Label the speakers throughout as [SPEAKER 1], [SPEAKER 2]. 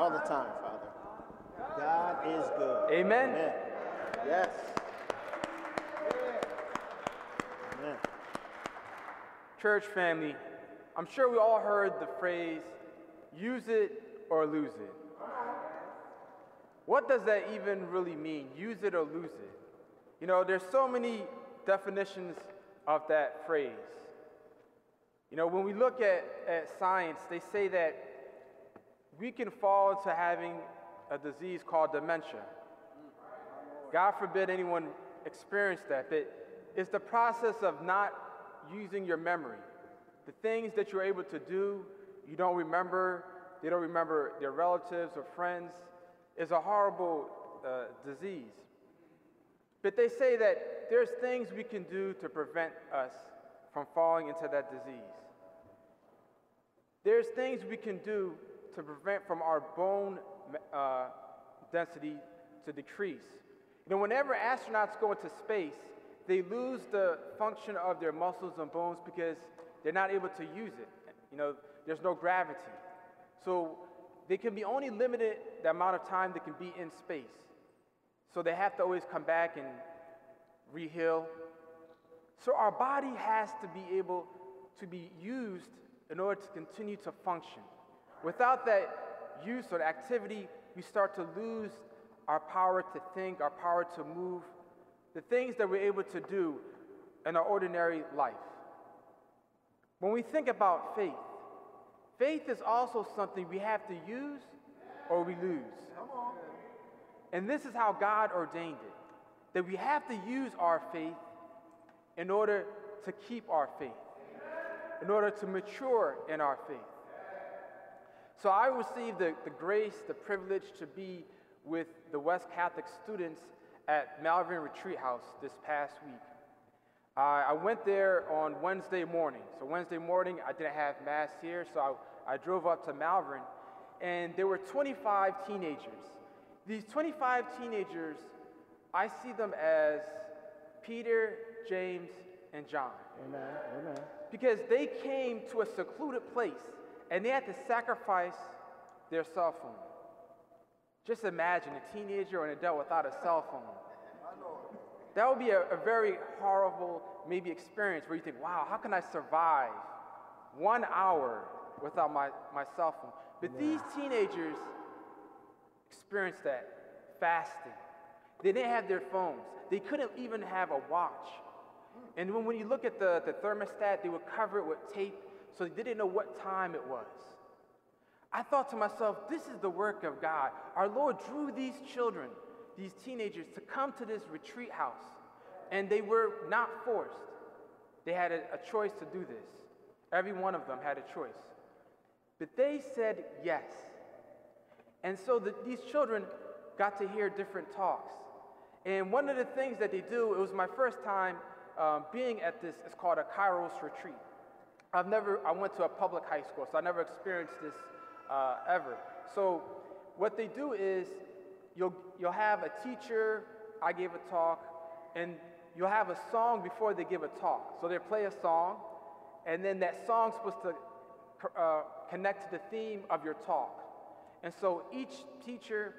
[SPEAKER 1] All the time, Father. God is good.
[SPEAKER 2] Amen.
[SPEAKER 1] Amen. Yes. Amen.
[SPEAKER 2] Church family, I'm sure we all heard the phrase, use it or lose it. What does that even really mean? Use it or lose it? You know, there's so many definitions of that phrase. You know, when we look at, at science, they say that we can fall into having a disease called dementia. God forbid anyone experience that, but it's the process of not using your memory. The things that you're able to do, you don't remember, they don't remember their relatives or friends, is a horrible uh, disease. But they say that there's things we can do to prevent us from falling into that disease. There's things we can do to prevent from our bone uh, density to decrease. You know, whenever astronauts go into space, they lose the function of their muscles and bones because they're not able to use it. You know, there's no gravity. So they can be only limited the amount of time they can be in space. So they have to always come back and reheal. So our body has to be able to be used in order to continue to function. Without that use or activity, we start to lose our power to think, our power to move, the things that we're able to do in our ordinary life. When we think about faith, faith is also something we have to use or we lose. And this is how God ordained it that we have to use our faith in order to keep our faith, in order to mature in our faith. So I received the, the grace, the privilege to be with the West Catholic students at Malvern Retreat House this past week. Uh, I went there on Wednesday morning. So Wednesday morning, I didn't have mass here, so I, I drove up to Malvern, and there were 25 teenagers. These 25 teenagers, I see them as Peter, James, and John.
[SPEAKER 1] Amen. Amen.
[SPEAKER 2] Because they came to a secluded place and they had to sacrifice their cell phone. Just imagine a teenager or an adult without a cell phone. That would be a, a very horrible, maybe, experience where you think, wow, how can I survive one hour without my, my cell phone? But these teenagers experienced that fasting. They didn't have their phones. They couldn't even have a watch. And when, when you look at the, the thermostat, they would cover it with tape so they didn't know what time it was. I thought to myself, this is the work of God. Our Lord drew these children, these teenagers, to come to this retreat house, and they were not forced. They had a, a choice to do this. Every one of them had a choice. But they said yes. And so the, these children got to hear different talks. And one of the things that they do, it was my first time um, being at this, it's called a Kairos retreat. I've never, I went to a public high school, so I never experienced this uh, ever. So what they do is you'll, you'll have a teacher, I gave a talk, and you'll have a song before they give a talk. So they play a song, and then that song's supposed to uh, connect to the theme of your talk. And so each teacher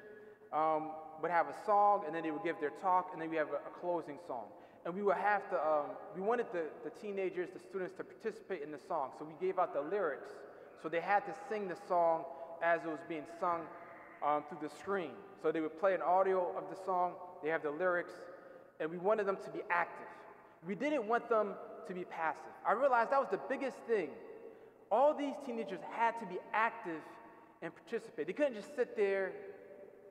[SPEAKER 2] um, would have a song, and then they would give their talk, and then we have a, a closing song and we would have to, um, we wanted the, the teenagers, the students to participate in the song. So we gave out the lyrics. So they had to sing the song as it was being sung um, through the screen. So they would play an audio of the song, they have the lyrics, and we wanted them to be active. We didn't want them to be passive. I realized that was the biggest thing. All these teenagers had to be active and participate. They couldn't just sit there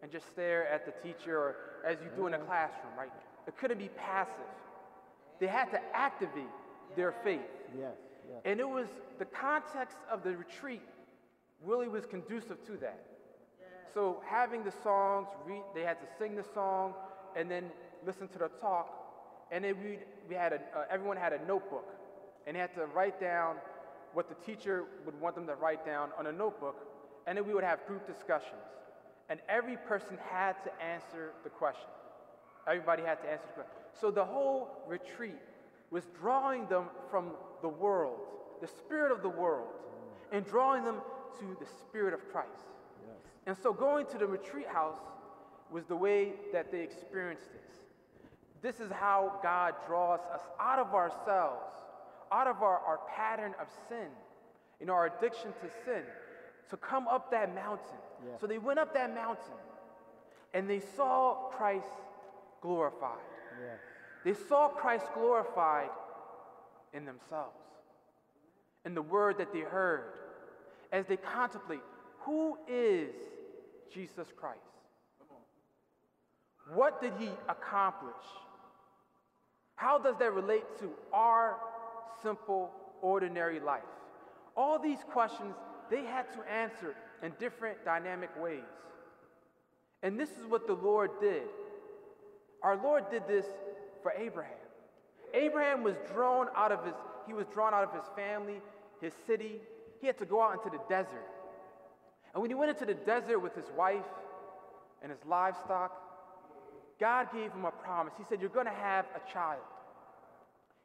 [SPEAKER 2] and just stare at the teacher or as you do in a classroom, right? It couldn't be passive. They had to activate their faith.
[SPEAKER 1] Yes, yes.
[SPEAKER 2] And it was the context of the retreat really was conducive to that. So having the songs, read, they had to sing the song and then listen to the talk. And then we, we had a, uh, everyone had a notebook and they had to write down what the teacher would want them to write down on a notebook. And then we would have group discussions. And every person had to answer the question. Everybody had to answer the question. So the whole retreat was drawing them from the world, the spirit of the world, and drawing them to the spirit of Christ. And so going to the retreat house was the way that they experienced this. This is how God draws us out of ourselves, out of our, our pattern of sin, know, our addiction to sin, to come up that mountain.
[SPEAKER 1] Yeah.
[SPEAKER 2] So they went up that mountain and they saw Christ glorified.
[SPEAKER 1] Yeah.
[SPEAKER 2] They saw Christ glorified in themselves, in the word that they heard, as they contemplate who is Jesus Christ? What did he accomplish? How does that relate to our simple, ordinary life? All these questions they had to answer in different dynamic ways. And this is what the Lord did. Our Lord did this for Abraham. Abraham was drawn out of his he was drawn out of his family, his city. He had to go out into the desert. And when he went into the desert with his wife and his livestock, God gave him a promise. He said, You're going to have a child.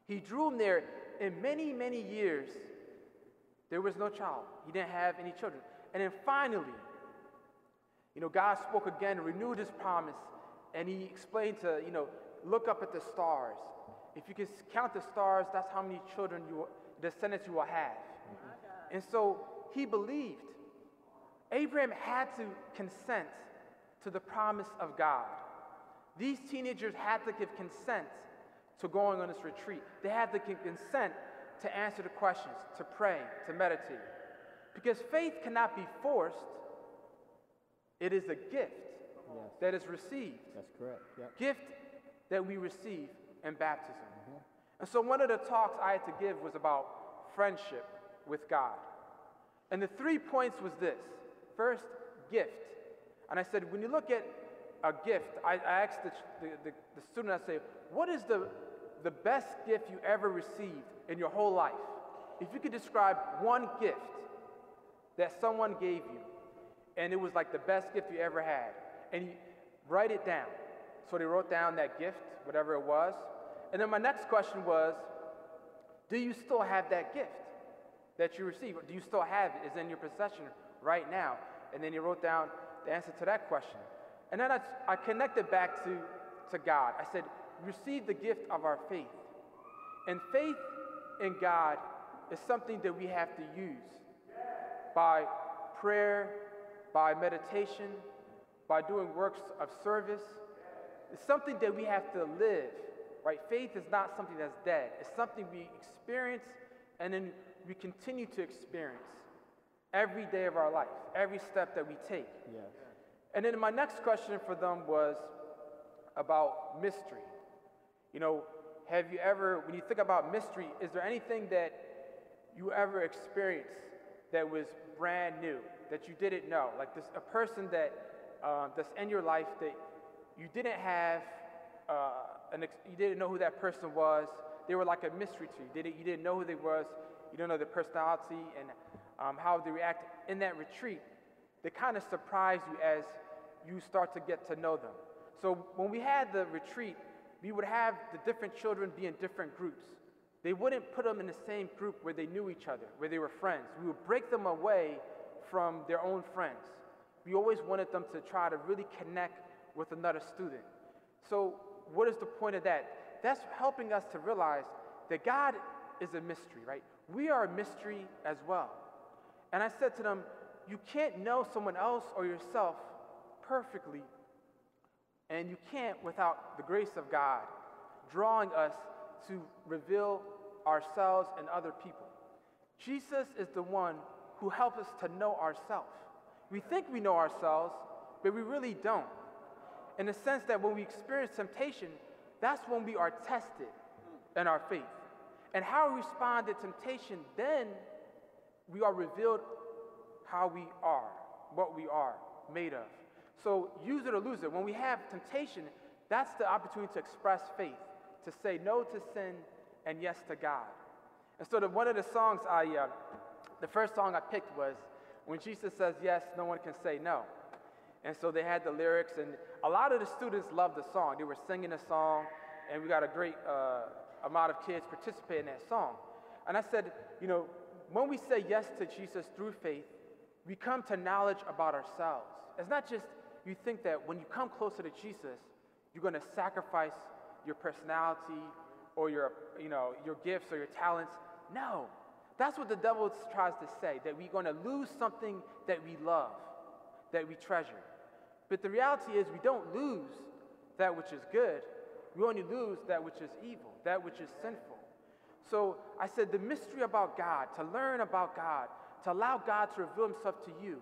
[SPEAKER 2] He drew him there. In many, many years, there was no child. He didn't have any children. And then finally, you know, God spoke again, and renewed his promise, and he explained to, you know, look up at the stars. If you can count the stars, that's how many children you, descendants you will have. And so he believed. Abraham had to consent to the promise of God. These teenagers had to give consent to going on this retreat. They had to give consent to answer the questions, to pray, to meditate. Because faith cannot be forced, it is a gift
[SPEAKER 1] Yes.
[SPEAKER 2] that is received.
[SPEAKER 1] That's correct. Yep.
[SPEAKER 2] Gift that we receive in baptism. Mm-hmm. And so one of the talks I had to give was about friendship with God. And the three points was this. First, gift. And I said, when you look at a gift, I, I asked the, the, the, the student, I say, what is the, the best gift you ever received in your whole life? If you could describe one gift that someone gave you, and it was like the best gift you ever had, and you write it down. So they wrote down that gift, whatever it was. And then my next question was, do you still have that gift that you received? Do you still have it? Is in your possession right now? And then he wrote down the answer to that question. And then I, I connected back to, to God. I said, receive the gift of our faith. And faith in God is something that we have to use by prayer, by meditation, by doing works of service. It's something that we have to live, right? Faith is not something that's dead. It's something we experience and then we continue to experience every day of our life, every step that we take.
[SPEAKER 1] Yes.
[SPEAKER 2] And then my next question for them was about mystery. You know, have you ever, when you think about mystery, is there anything that you ever experienced that was brand new, that you didn't know? Like this, a person that uh, that's in your life that you didn't have, uh, an ex- you didn't know who that person was. They were like a mystery to you. You didn't, you didn't know who they was. You don't know their personality and um, how they react in that retreat. They kind of surprise you as you start to get to know them. So when we had the retreat, we would have the different children be in different groups. They wouldn't put them in the same group where they knew each other, where they were friends. We would break them away from their own friends. We always wanted them to try to really connect with another student. So, what is the point of that? That's helping us to realize that God is a mystery, right? We are a mystery as well. And I said to them, You can't know someone else or yourself perfectly, and you can't without the grace of God drawing us to reveal ourselves and other people. Jesus is the one who helps us to know ourselves. We think we know ourselves, but we really don't. In the sense that when we experience temptation, that's when we are tested in our faith. And how we respond to temptation, then we are revealed how we are, what we are made of. So use it or lose it. When we have temptation, that's the opportunity to express faith, to say no to sin and yes to God. And so the, one of the songs I, uh, the first song I picked was when Jesus says yes, no one can say no. And so they had the lyrics, and a lot of the students loved the song. They were singing the song, and we got a great uh, amount of kids participating in that song. And I said, you know, when we say yes to Jesus through faith, we come to knowledge about ourselves. It's not just you think that when you come closer to Jesus, you're going to sacrifice your personality or your, you know, your gifts or your talents. No. That's what the devil tries to say, that we're going to lose something that we love, that we treasure. But the reality is, we don't lose that which is good, we only lose that which is evil, that which is sinful. So I said, the mystery about God, to learn about God, to allow God to reveal himself to you,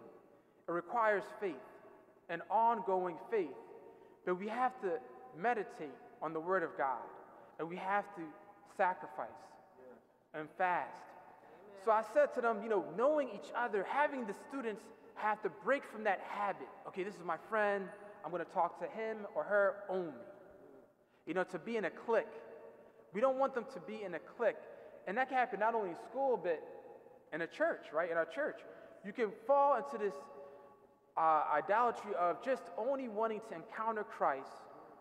[SPEAKER 2] it requires faith, an ongoing faith. But we have to meditate on the Word of God, and we have to sacrifice and fast. So I said to them, you know, knowing each other, having the students have to break from that habit. Okay, this is my friend. I'm going to talk to him or her only. You know, to be in a clique. We don't want them to be in a clique. And that can happen not only in school, but in a church, right? In our church. You can fall into this uh, idolatry of just only wanting to encounter Christ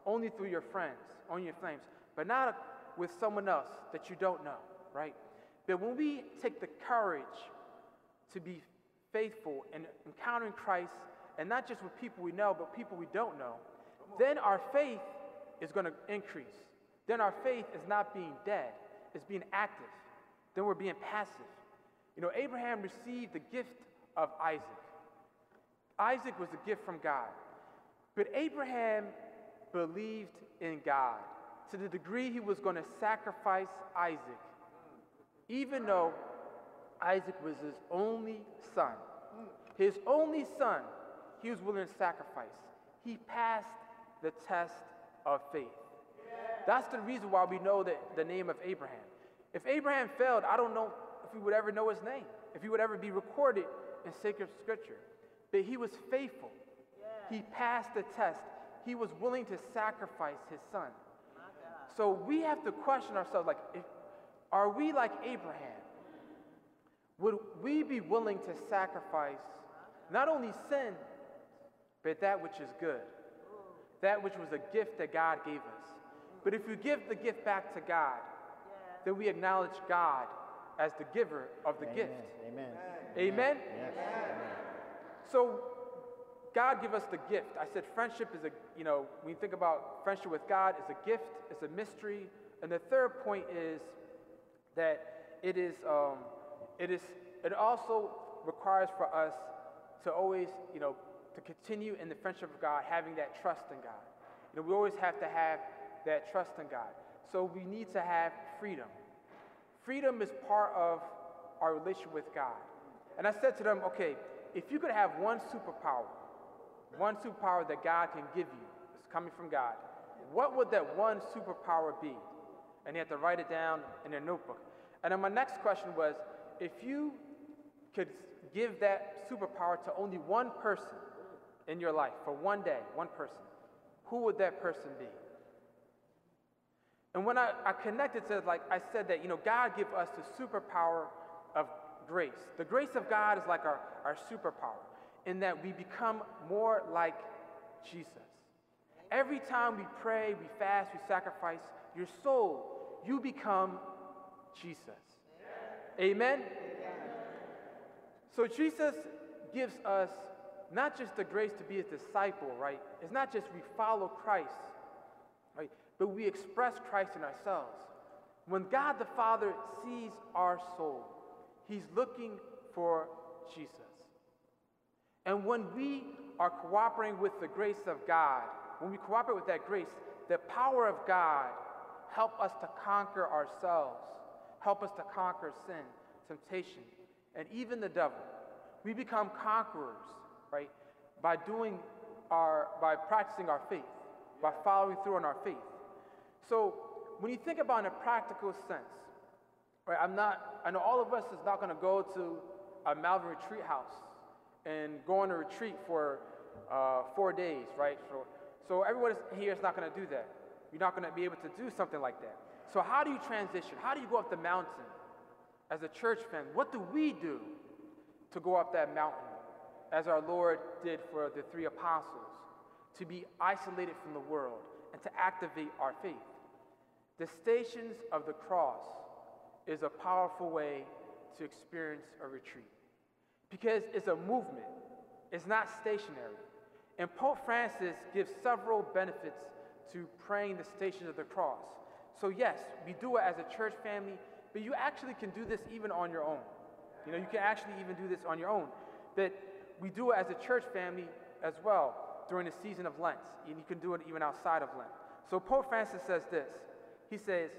[SPEAKER 2] only through your friends, on your flames, but not with someone else that you don't know, right? But when we take the courage to be faithful in encountering Christ, and not just with people we know, but people we don't know, then our faith is going to increase. Then our faith is not being dead, it's being active. Then we're being passive. You know, Abraham received the gift of Isaac. Isaac was a gift from God. But Abraham believed in God to the degree he was going to sacrifice Isaac, even though Isaac was his only son. His only son, he was willing to sacrifice. He passed the test of faith. That's the reason why we know that the name of Abraham. If Abraham failed, I don't know if we would ever know his name, if he would ever be recorded in sacred scripture. But he was faithful. He passed the test. He was willing to sacrifice his son. So we have to question ourselves like, if, are we like Abraham? Would we be willing to sacrifice not only sin, but that which is good? That which was a gift that God gave us. But if we give the gift back to God, then we acknowledge God as the giver of the
[SPEAKER 1] Amen.
[SPEAKER 2] gift.
[SPEAKER 1] Amen.
[SPEAKER 2] Amen?
[SPEAKER 1] Yes. Amen.
[SPEAKER 2] So God give us the gift. I said friendship is a, you know, when you think about friendship with God, it's a gift, it's a mystery. And the third point is that it is, um, it is, it also requires for us to always, you know, to continue in the friendship of God, having that trust in God. You know, we always have to have that trust in God. So we need to have freedom. Freedom is part of our relationship with God. And I said to them, okay, if you could have one superpower, one superpower that God can give you, it's coming from God, what would that one superpower be? And you have to write it down in a notebook. And then my next question was if you could give that superpower to only one person in your life for one day, one person, who would that person be? And when I, I connected to like I said that, you know, God give us the superpower of grace. The grace of God is like our, our superpower in that we become more like Jesus. Every time we pray, we fast, we sacrifice, your soul, you become Jesus. Amen? So Jesus gives us not just the grace to be a disciple, right? It's not just we follow Christ, right? But we express Christ in ourselves. When God the Father sees our soul, He's looking for Jesus. And when we are cooperating with the grace of God, when we cooperate with that grace, the power of God help us to conquer ourselves, help us to conquer sin, temptation, and even the devil. We become conquerors, right? By doing our, by practicing our faith, by following through on our faith. So when you think about in a practical sense, right? I'm not. I know all of us is not going to go to a Malvern retreat house and go on a retreat for uh, four days, right? So, so everyone here is not going to do that. You're not going to be able to do something like that. So how do you transition? How do you go up the mountain as a church family? What do we do to go up that mountain, as our Lord did for the three apostles, to be isolated from the world and to activate our faith? The stations of the cross is a powerful way to experience a retreat. because it's a movement, it's not stationary. And Pope Francis gives several benefits to praying the stations of the cross. So, yes, we do it as a church family, but you actually can do this even on your own. You know, you can actually even do this on your own. But we do it as a church family as well during the season of Lent, and you can do it even outside of Lent. So, Pope Francis says this He says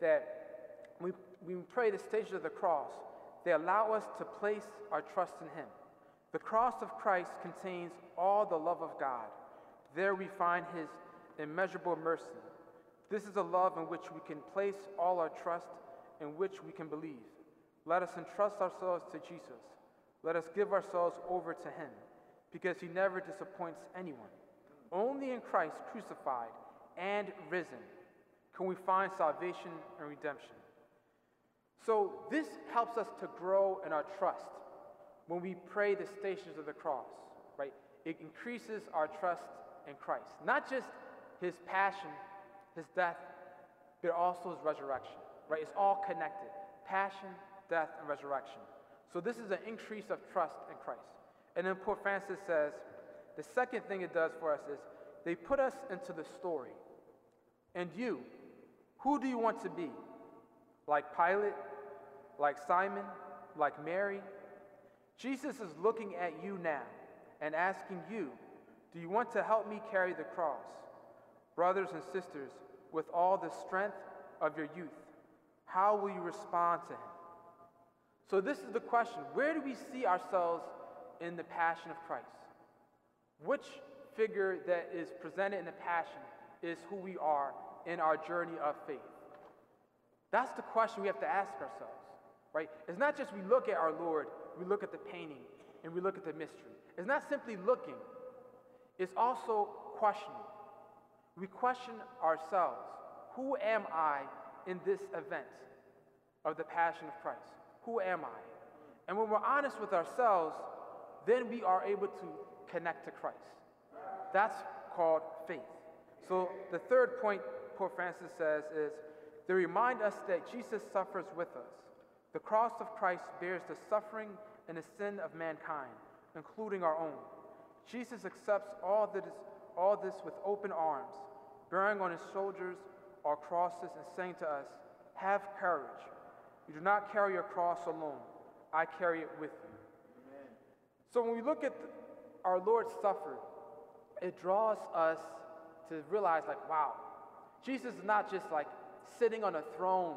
[SPEAKER 2] that we, we pray the stations of the cross, they allow us to place our trust in Him. The cross of Christ contains all the love of God. There we find His immeasurable mercy. This is a love in which we can place all our trust, in which we can believe. Let us entrust ourselves to Jesus. Let us give ourselves over to Him, because He never disappoints anyone. Only in Christ crucified and risen can we find salvation and redemption. So, this helps us to grow in our trust when we pray the stations of the cross, right? It increases our trust in Christ. Not just his passion, his death, but also his resurrection, right? It's all connected passion, death, and resurrection. So, this is an increase of trust in Christ. And then Pope Francis says the second thing it does for us is they put us into the story. And you, who do you want to be? Like Pilate? Like Simon? Like Mary? Jesus is looking at you now and asking you, Do you want to help me carry the cross? Brothers and sisters, with all the strength of your youth, how will you respond to him? So, this is the question where do we see ourselves in the passion of Christ? Which figure that is presented in the passion is who we are in our journey of faith? That's the question we have to ask ourselves, right? It's not just we look at our Lord, we look at the painting, and we look at the mystery. It's not simply looking, it's also questioning. We question ourselves Who am I in this event of the Passion of Christ? Who am I? And when we're honest with ourselves, then we are able to connect to Christ. That's called faith. So the third point Pope Francis says is they remind us that Jesus suffers with us. The cross of Christ bears the suffering and the sin of mankind, including our own. Jesus accepts all, that is, all this with open arms, bearing on his shoulders our crosses and saying to us, Have courage. You do not carry your cross alone. I carry it with you. Amen. So when we look at our Lord suffer, it draws us to realize, like, wow, Jesus is not just like sitting on a throne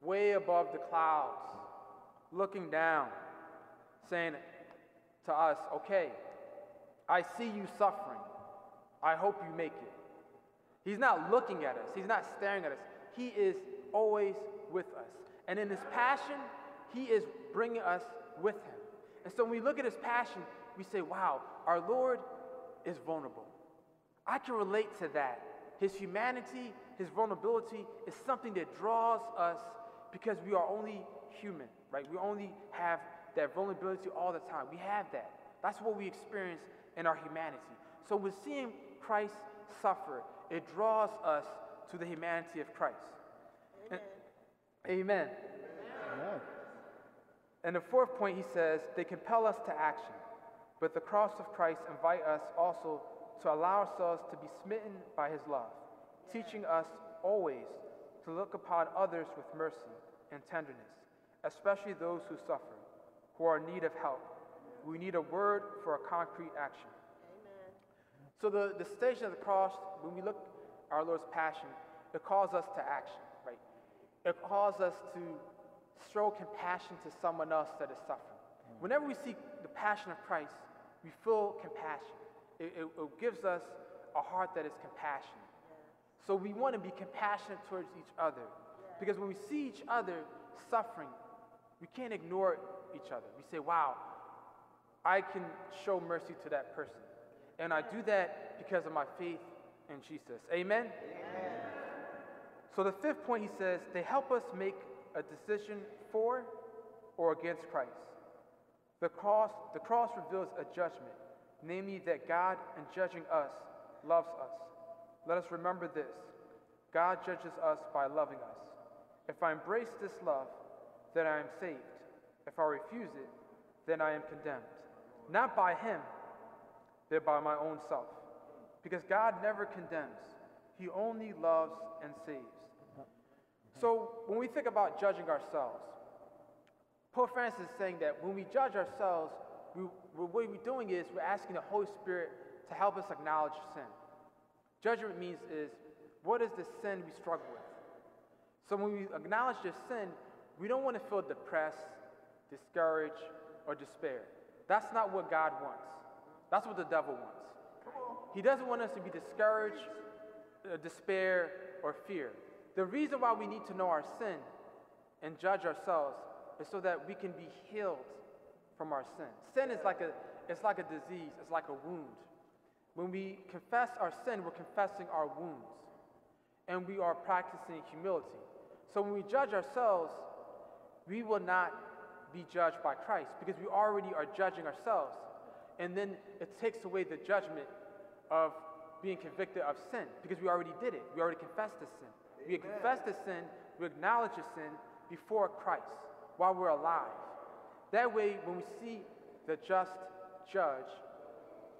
[SPEAKER 2] way above the clouds, looking down, saying to us, okay, I see you suffering. I hope you make it. He's not looking at us, He's not staring at us. He is always with us. And in His passion, He is bringing us with Him. And so when we look at His passion, we say, wow, our Lord is vulnerable. I can relate to that. His humanity, His vulnerability is something that draws us because we are only human, right? We only have that vulnerability all the time. We have that. That's what we experience in our humanity. So with seeing Christ suffered. it draws us to the humanity of Christ. Amen. And, amen. amen. And the fourth point, he says, they compel us to action. But the cross of Christ invite us also to allow ourselves to be smitten by his love, teaching us always to look upon others with mercy and tenderness, especially those who suffer, who are in need of help. We need a word for a concrete action. So the, the station of the cross, when we look at our Lord's passion, it calls us to action, right? It calls us to show compassion to someone else that is suffering. Mm. Whenever we see the passion of Christ, we feel compassion. It, it, it gives us a heart that is compassionate. So we want to be compassionate towards each other. Because when we see each other suffering, we can't ignore each other. We say, wow, I can show mercy to that person. And I do that because of my faith in Jesus. Amen? Amen? So the fifth point, he says, they help us make a decision for or against Christ. The cross, the cross reveals a judgment, namely that God, in judging us, loves us. Let us remember this God judges us by loving us. If I embrace this love, then I am saved. If I refuse it, then I am condemned. Not by him, but by my own self. Because God never condemns, he only loves and saves. So when we think about judging ourselves, Pope Francis is saying that when we judge ourselves, we, what we're doing is we're asking the Holy Spirit to help us acknowledge sin. Judgment means is what is the sin we struggle with? So when we acknowledge the sin, we don't want to feel depressed, discouraged, or despair. That's not what God wants. That's what the devil wants. He doesn't want us to be discouraged, uh, despair, or fear. The reason why we need to know our sin and judge ourselves is so that we can be healed from our sin. Sin is like a, it's like a disease, it's like a wound. When we confess our sin, we're confessing our wounds. And we are practicing humility. So when we judge ourselves, we will not be judged by Christ because we already are judging ourselves. And then it takes away the judgment of being convicted of sin because we already did it. We already confessed the sin. We confess the sin, we acknowledge the sin before Christ while we're alive. That way, when we see the just judge,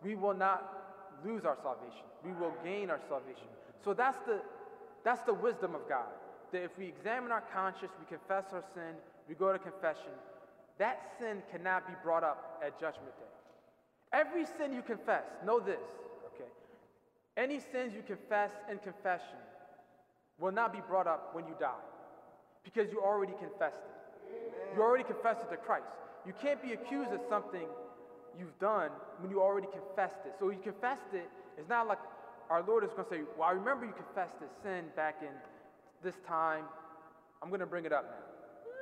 [SPEAKER 2] we will not lose our salvation. We will gain our salvation. So that's the, that's the wisdom of God. That if we examine our conscience, we confess our sin, we go to confession, that sin cannot be brought up at Judgment Day. Every sin you confess, know this, okay? Any sins you confess in confession will not be brought up when you die because you already confessed it. You already confessed it to Christ. You can't be accused of something you've done when you already confessed it. So you confessed it, it's not like our Lord is going to say, Well, I remember you confessed this sin back in this time. I'm going to bring it up now.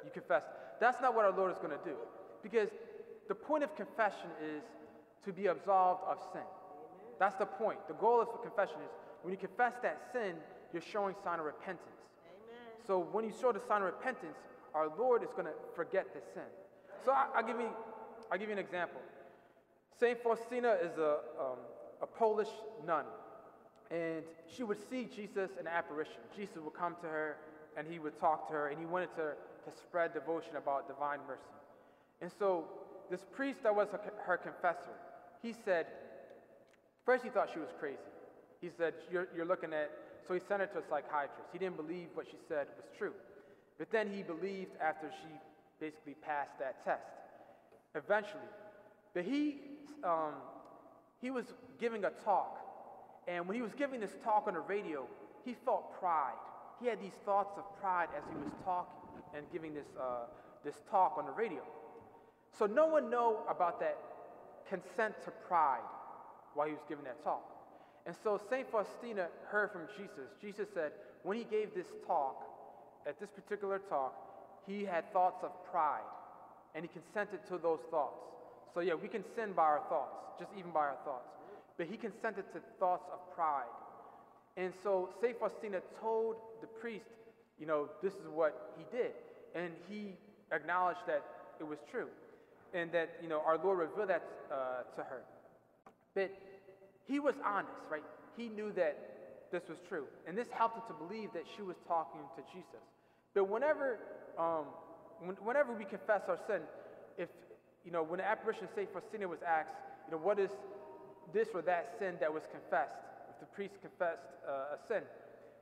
[SPEAKER 2] You confessed. That's not what our Lord is going to do. Because the point of confession is to be absolved of sin. That's the point. The goal of confession is when you confess that sin, you're showing sign of repentance. Amen. So when you show the sign of repentance, our Lord is going to forget the sin. So I, will give you, I'll give you an example. Saint Faustina is a, um, a Polish nun, and she would see Jesus in apparition. Jesus would come to her, and he would talk to her, and he wanted to, to spread devotion about divine mercy. And so this priest that was her confessor, he said, first he thought she was crazy. He said, you're, you're looking at, so he sent her to a psychiatrist. He didn't believe what she said was true. But then he believed after she basically passed that test. Eventually. But he, um, he was giving a talk. And when he was giving this talk on the radio, he felt pride. He had these thoughts of pride as he was talking and giving this, uh, this talk on the radio. So no one know about that consent to pride while he was giving that talk. And so St. Faustina heard from Jesus. Jesus said, when he gave this talk, at this particular talk, he had thoughts of pride, and he consented to those thoughts. So, yeah, we can sin by our thoughts, just even by our thoughts. But he consented to thoughts of pride. And so, St. Faustina told the priest, you know, this is what he did. And he acknowledged that it was true. And that, you know, our Lord revealed that uh, to her. But he was honest, right? He knew that this was true. And this helped him to believe that she was talking to Jesus. But whenever, um, when, whenever we confess our sin, if, you know, when the apparition St. Faustina was asked, you know, what is this or that sin that was confessed? If the priest confessed uh, a sin.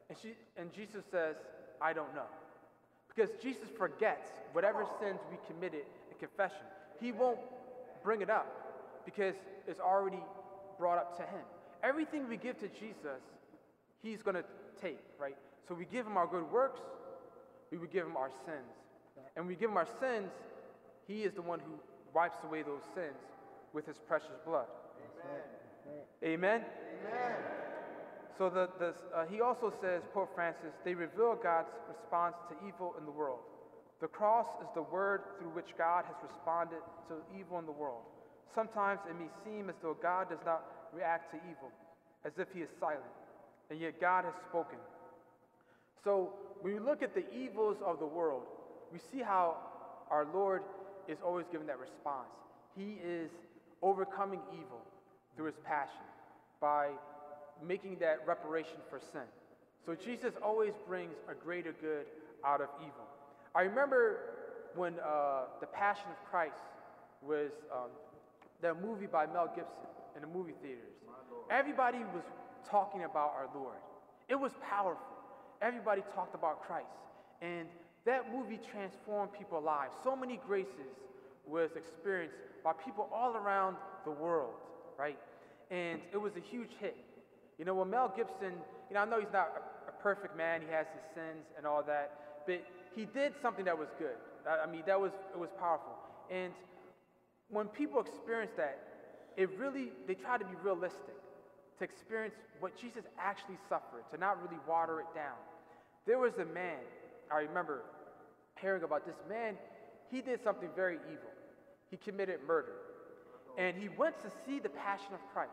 [SPEAKER 2] And, she, and Jesus says, I don't know. Because Jesus forgets whatever sins we committed in confession. He won't bring it up because it's already brought up to him. Everything we give to Jesus, he's going to take, right? So we give him our good works, we would give him our sins. And we give him our sins, he is the one who wipes away those sins with his precious blood. Amen. Amen. Amen. So the, the, uh, he also says, Pope Francis, they reveal God's response to evil in the world. The cross is the word through which God has responded to evil in the world. Sometimes it may seem as though God does not react to evil, as if he is silent, and yet God has spoken. So when we look at the evils of the world, we see how our Lord is always giving that response. He is overcoming evil through his passion by making that reparation for sin. So Jesus always brings a greater good out of evil. I remember when uh, the Passion of Christ was um, that movie by Mel Gibson in the movie theaters. Everybody was talking about our Lord. It was powerful. Everybody talked about Christ. And that movie transformed people's lives. So many graces was experienced by people all around the world, right? And it was a huge hit. You know, when Mel Gibson, you know, I know he's not a, a perfect man, he has his sins and all that, but he did something that was good. I, mean, that was, it was powerful. And when people experience that, it really, they try to be realistic, to experience what Jesus actually suffered, to not really water it down. There was a man, I remember hearing about this man, he did something very evil. He committed murder. And he went to see the Passion of Christ.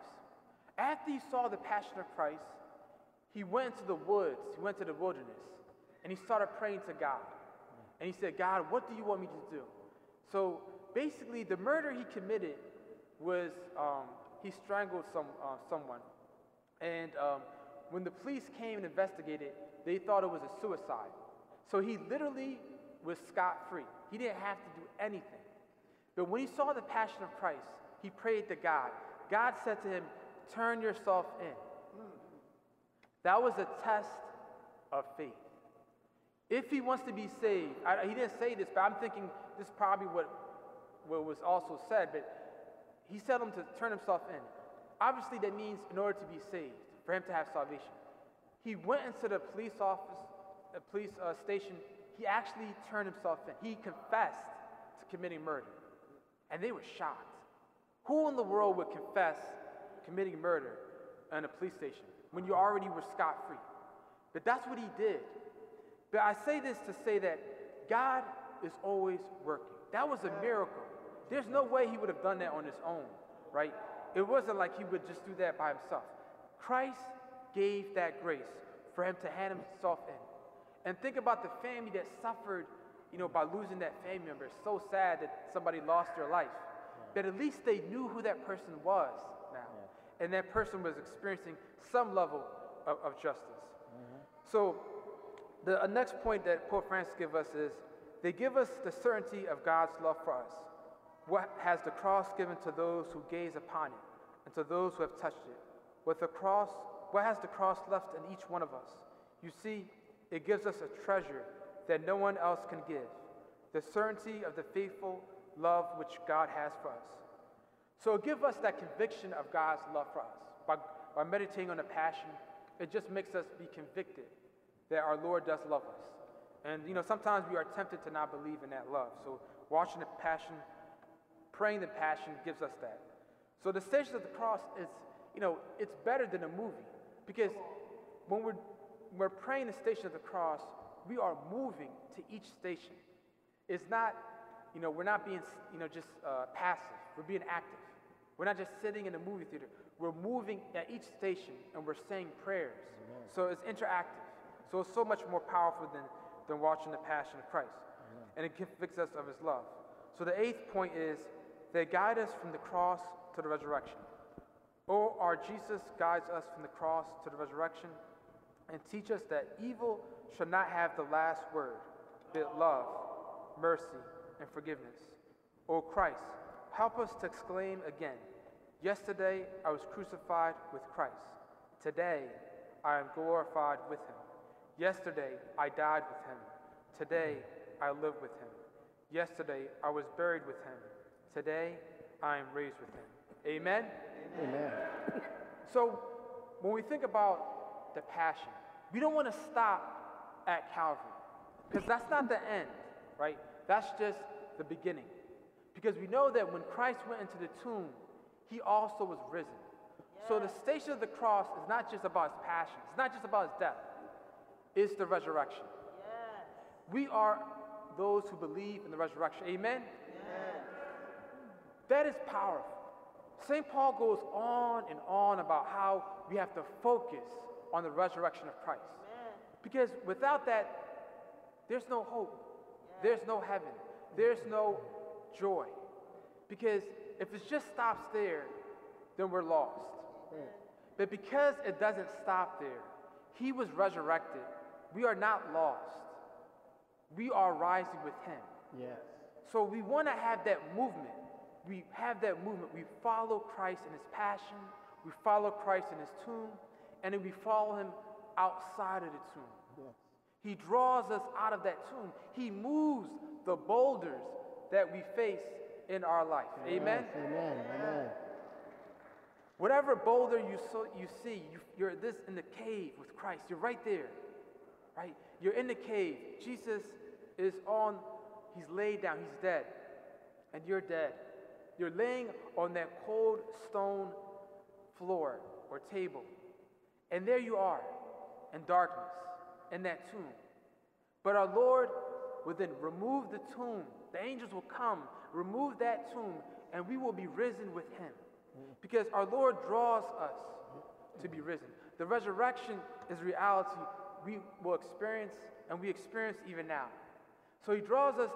[SPEAKER 2] After he saw the Passion of Christ, he went into the woods, he went to the wilderness, and he started praying to God. And he said, God, what do you want me to do? So basically, the murder he committed was um, he strangled some, uh, someone. And um, when the police came and investigated, they thought it was a suicide. So he literally was scot free. He didn't have to do anything. But when he saw the passion of Christ, he prayed to God. God said to him, Turn yourself in. That was a test of faith. If he wants to be saved, I, he didn't say this, but I'm thinking this is probably what, what was also said, but he said him to turn himself in. Obviously, that means in order to be saved, for him to have salvation. He went into the police office, the police uh, station. He actually turned himself in. He confessed to committing murder. And they were shocked. Who in the world would confess committing murder in a police station when you already were scot free? But that's what he did. But I say this to say that God is always working. That was a miracle. There's no way he would have done that on his own, right? It wasn't like he would just do that by himself. Christ gave that grace for him to hand himself in. And think about the family that suffered, you know, by losing that family member. It's so sad that somebody lost their life. But at least they knew who that person was now. And that person was experiencing some level of, of justice. Mm-hmm. So the uh, next point that Pope Francis gives us is they give us the certainty of God's love for us. What has the cross given to those who gaze upon it and to those who have touched it? With the cross, what has the cross left in each one of us? You see, it gives us a treasure that no one else can give the certainty of the faithful love which God has for us. So give us that conviction of God's love for us. By, by meditating on the passion, it just makes us be convicted that our Lord does love us. And you know, sometimes we are tempted to not believe in that love. So watching the passion, praying the passion gives us that. So the station of the cross is, you know, it's better than a movie. Because when we're, we're praying the station of the cross, we are moving to each station. It's not, you know, we're not being, you know, just uh, passive. We're being active. We're not just sitting in the movie theater. We're moving at each station and we're saying prayers. Amen. So it's interactive. So it's so much more powerful than, than watching the Passion of Christ. Amen. And it convicts us of his love. So the eighth point is they guide us from the cross to the resurrection. O our Jesus guides us from the cross to the resurrection and teach us that evil shall not have the last word, but love, mercy, and forgiveness. O Christ, help us to exclaim again, Yesterday I was crucified with Christ. Today I am glorified with him. Yesterday I died with him. Today I live with him. Yesterday I was buried with him. Today I am raised with him. Amen?
[SPEAKER 1] Amen.
[SPEAKER 2] So when we think about the passion, we don't want to stop at Calvary because that's not the end, right? That's just the beginning. Because we know that when Christ went into the tomb, he also was risen. Yes. So the station of the cross is not just about his passion, it's not just about his death, it's the resurrection. Yes. We are those who believe in the resurrection. Amen? Yes. That is powerful. St. Paul goes on and on about how we have to focus on the resurrection of Christ. Amen. Because without that, there's no hope, there's no heaven, there's no joy. Because if it just stops there, then we're lost. But because it doesn't stop there, He was resurrected. We are not lost. We are rising with Him.
[SPEAKER 1] Yes.
[SPEAKER 2] So we want to have that movement we have that movement. We follow Christ in his passion, we follow Christ in his tomb, and then we follow him outside of the tomb.
[SPEAKER 1] Yes.
[SPEAKER 2] He draws us out of that tomb. He moves the boulders that we face in our life. Amen?
[SPEAKER 1] Amen. Amen.
[SPEAKER 2] Whatever boulder you, so, you see, you, you're this in the cave with Christ. You're right there, right? You're in the cave. Jesus is on, he's laid down, he's dead, and you're dead. You're laying on that cold stone floor or table, and there you are in darkness in that tomb. But our Lord will then remove the tomb. The angels will come, remove that tomb, and we will be risen with him. Because our Lord draws us to be risen. The resurrection is reality we will experience and we experience even now. So he draws us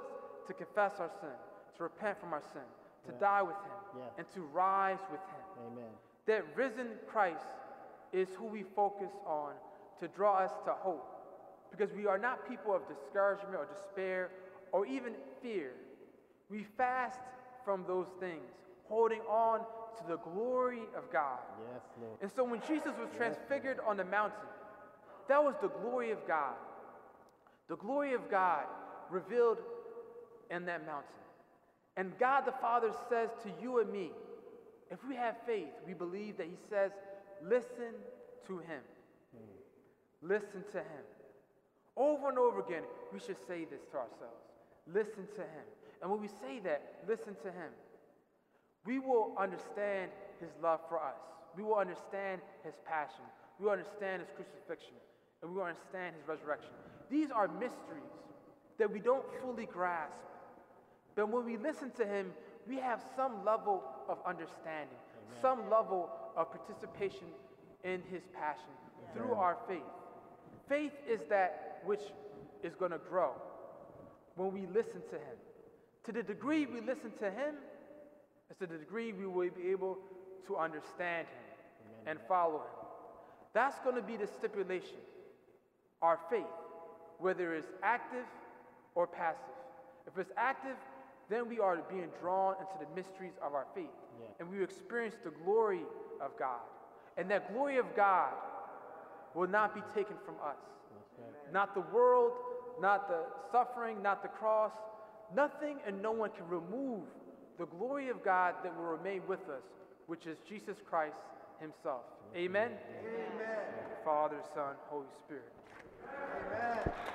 [SPEAKER 2] to confess our sin, to repent from our sin, to
[SPEAKER 1] Yeah.
[SPEAKER 2] die with him,
[SPEAKER 1] Yeah.
[SPEAKER 2] and to rise with him.
[SPEAKER 1] Amen.
[SPEAKER 2] That risen Christ is who we focus on to draw us to hope. Because we are not people of discouragement or despair or even fear. We fast from those things, holding on to the glory of God.
[SPEAKER 1] Yes, Lord.
[SPEAKER 2] And so when Jesus was transfigured on the mountain, that was the glory of God. The glory of God revealed in that mountain. And God the Father says to you and me, if we have faith, we believe that He says, listen to Him. Hmm. Listen to Him. Over and over again, we should say this to ourselves listen to Him. And when we say that, listen to Him, we will understand His love for us. We will understand His passion. We will understand His crucifixion. And we understand His resurrection. These are mysteries that we don't fully grasp. But when we listen to Him, we have some level of understanding, some level of participation in His passion through our faith. Faith is that which is going to grow when we listen to Him. To the degree we listen to Him, is to the degree we will be able to understand Him and follow Him. That's going to be the stipulation. Our faith, whether it's active or passive. If it's active, then we are being drawn into the mysteries of our faith.
[SPEAKER 1] Yeah.
[SPEAKER 2] And we experience the glory of God. And that glory of God will not be taken from us.
[SPEAKER 1] That's right.
[SPEAKER 2] Not the world, not the suffering, not the cross. Nothing and no one can remove the glory of God that will remain with us, which is Jesus Christ Himself. Amen? Amen. Father, Son, Holy Spirit.
[SPEAKER 1] Amen.